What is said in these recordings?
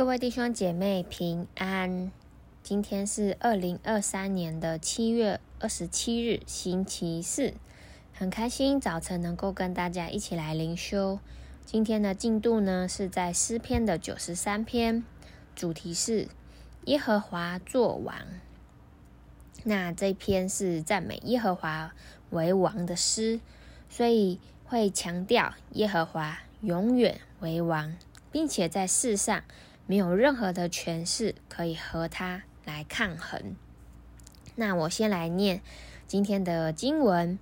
各位弟兄姐妹平安，今天是二零二三年的七月二十七日，星期四，很开心早晨能够跟大家一起来灵修。今天的进度呢是在诗篇的九十三篇，主题是耶和华作王。那这篇是赞美耶和华为王的诗，所以会强调耶和华永远为王，并且在世上。没有任何的权势可以和他来抗衡。那我先来念今天的经文：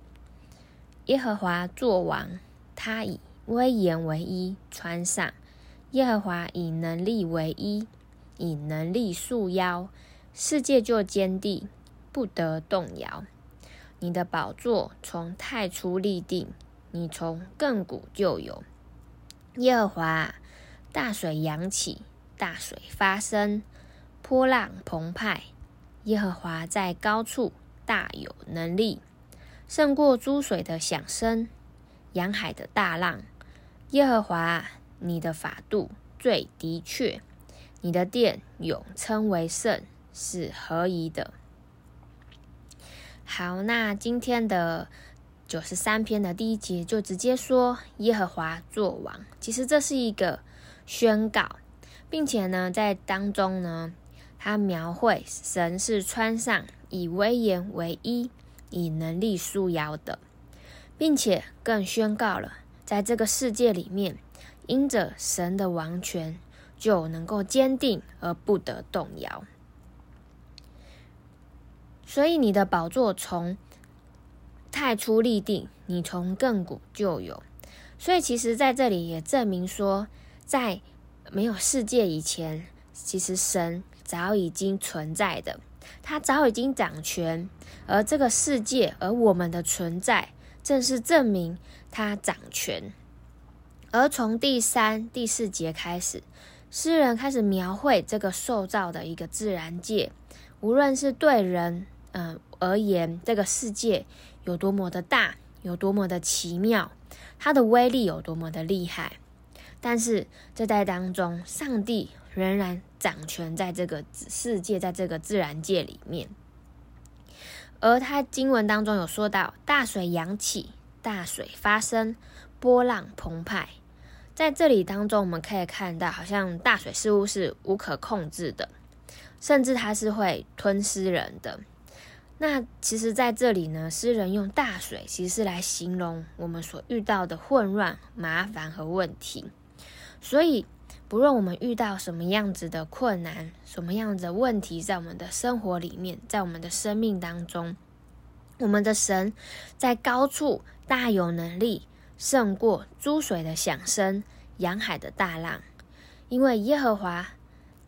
耶和华作王，他以威严为衣穿上；耶和华以能力为衣，以能力束腰，世界就坚定，不得动摇。你的宝座从太初立定，你从亘古就有。耶和华，大水扬起。大水发生，波浪澎湃。耶和华在高处大有能力，胜过诸水的响声，洋海的大浪。耶和华，你的法度最的确，你的殿永称为圣，是合宜的。好，那今天的九十三篇的第一节就直接说耶和华作王。其实这是一个宣告。并且呢，在当中呢，他描绘神是穿上以威严为衣，以能力束腰的，并且更宣告了，在这个世界里面，因着神的王权，就能够坚定而不得动摇。所以你的宝座从太初立定，你从亘古就有。所以其实在这里也证明说，在没有世界以前，其实神早已经存在的，他早已经掌权，而这个世界，而我们的存在，正是证明他掌权。而从第三、第四节开始，诗人开始描绘这个受造的一个自然界，无论是对人，嗯、而言，这个世界有多么的大，有多么的奇妙，它的威力有多么的厉害。但是，这在当中，上帝仍然掌权在这个世界，在这个自然界里面。而他经文当中有说到，大水扬起，大水发生，波浪澎湃。在这里当中，我们可以看到，好像大水似乎是无可控制的，甚至它是会吞噬人的。那其实，在这里呢，诗人用大水，其实是来形容我们所遇到的混乱、麻烦和问题。所以，不论我们遇到什么样子的困难、什么样子的问题，在我们的生活里面，在我们的生命当中，我们的神在高处大有能力，胜过诸水的响声、洋海的大浪。因为耶和华，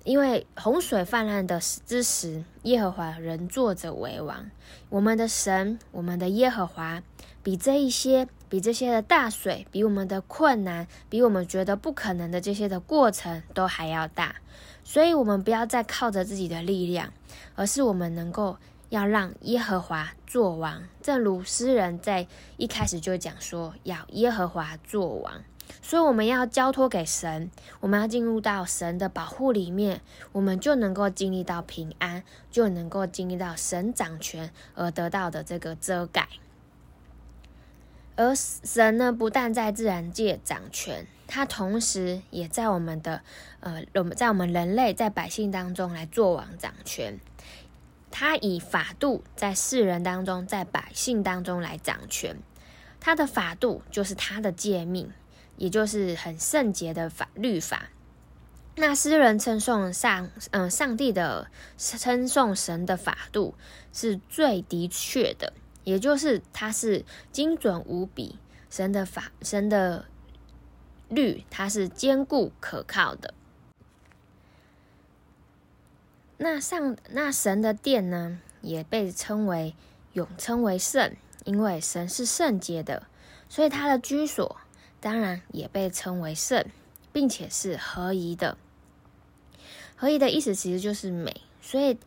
因为洪水泛滥的之时，耶和华仍坐着为王。我们的神，我们的耶和华，比这一些。比这些的大水，比我们的困难，比我们觉得不可能的这些的过程都还要大，所以，我们不要再靠着自己的力量，而是我们能够要让耶和华作王。正如诗人在一开始就讲说，要耶和华作王，所以我们要交托给神，我们要进入到神的保护里面，我们就能够经历到平安，就能够经历到神掌权而得到的这个遮盖。而神呢，不但在自然界掌权，他同时也在我们的呃，我们在我们人类在百姓当中来做王掌权。他以法度在世人当中，在百姓当中来掌权。他的法度就是他的诫命，也就是很圣洁的法律法。那诗人称颂上，嗯、上帝的称颂神的法度是最的确的。也就是它是精准无比，神的法，神的律，它是坚固可靠的。那上那神的殿呢，也被称为永称为圣，因为神是圣洁的，所以他的居所当然也被称为圣，并且是合宜的。合宜的意思其实就是美，所以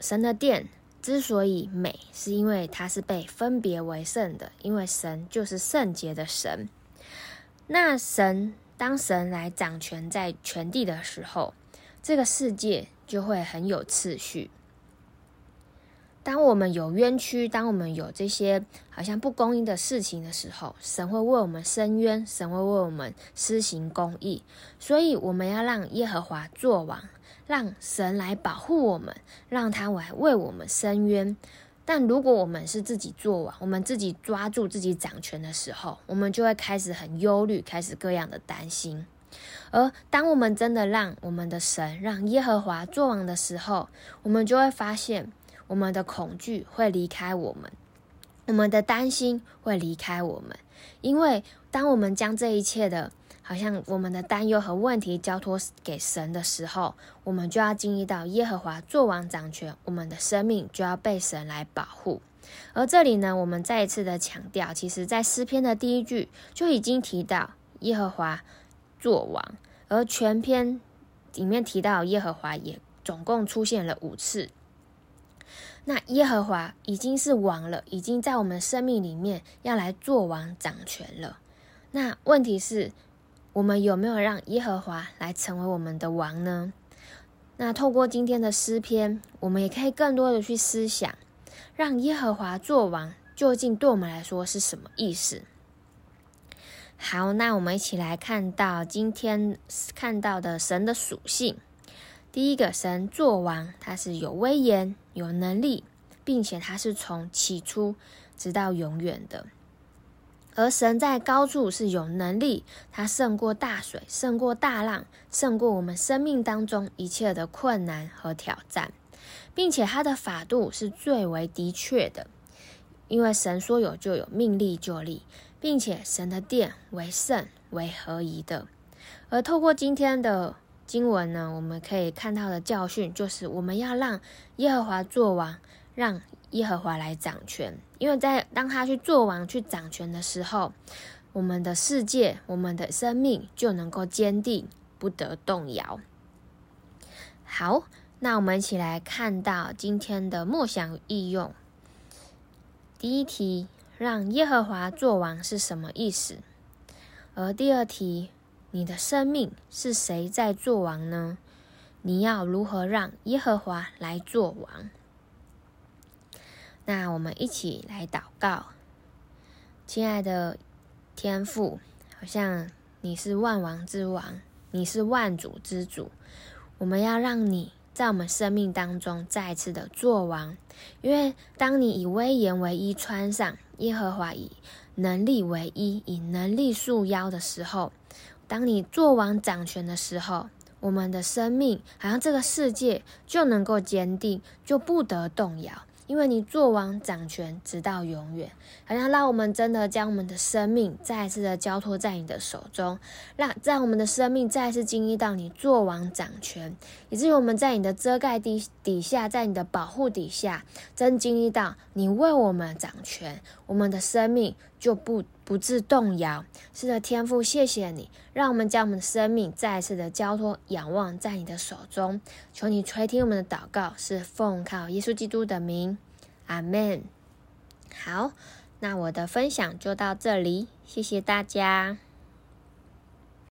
神的殿。之所以美，是因为它是被分别为圣的，因为神就是圣洁的神。那神当神来掌权在全地的时候，这个世界就会很有次序。当我们有冤屈，当我们有这些好像不公义的事情的时候，神会为我们伸冤，神会为我们施行公义。所以我们要让耶和华作王，让神来保护我们，让他来为我们伸冤。但如果我们是自己做王，我们自己抓住自己掌权的时候，我们就会开始很忧虑，开始各样的担心。而当我们真的让我们的神，让耶和华做王的时候，我们就会发现。我们的恐惧会离开我们，我们的担心会离开我们，因为当我们将这一切的，好像我们的担忧和问题交托给神的时候，我们就要经历到耶和华作王掌权，我们的生命就要被神来保护。而这里呢，我们再一次的强调，其实在诗篇的第一句就已经提到耶和华作王，而全篇里面提到耶和华也总共出现了五次。那耶和华已经是王了，已经在我们生命里面要来做王掌权了。那问题是，我们有没有让耶和华来成为我们的王呢？那透过今天的诗篇，我们也可以更多的去思想，让耶和华做王究竟对我们来说是什么意思？好，那我们一起来看到今天看到的神的属性。第一个神作王，他是有威严、有能力，并且他是从起初直到永远的。而神在高处是有能力，他胜过大水，胜过大浪，胜过我们生命当中一切的困难和挑战，并且他的法度是最为的确的，因为神说有就有，命立就立，并且神的殿为圣为合宜的。而透过今天的。经文呢，我们可以看到的教训就是，我们要让耶和华作王，让耶和华来掌权。因为在当他去做王、去掌权的时候，我们的世界、我们的生命就能够坚定，不得动摇。好，那我们一起来看到今天的默想应用。第一题，让耶和华做王是什么意思？而第二题。你的生命是谁在做王呢？你要如何让耶和华来做王？那我们一起来祷告，亲爱的天父，好像你是万王之王，你是万主之主，我们要让你在我们生命当中再次的作王，因为当你以威严为衣穿上，耶和华以能力为衣，以能力束腰的时候。当你作王掌权的时候，我们的生命好像这个世界就能够坚定，就不得动摇。因为你做王掌权直到永远，好像让我们真的将我们的生命再一次的交托在你的手中，让让我们的生命再次经历到你做王掌权，以至于我们在你的遮盖底底下，在你的保护底下，真经历到你为我们掌权，我们的生命就不不致动摇。是的，天父，谢谢你，让我们将我们的生命再次的交托仰望在你的手中，求你垂听我们的祷告，是奉靠耶稣基督的名。阿门。好，那我的分享就到这里，谢谢大家。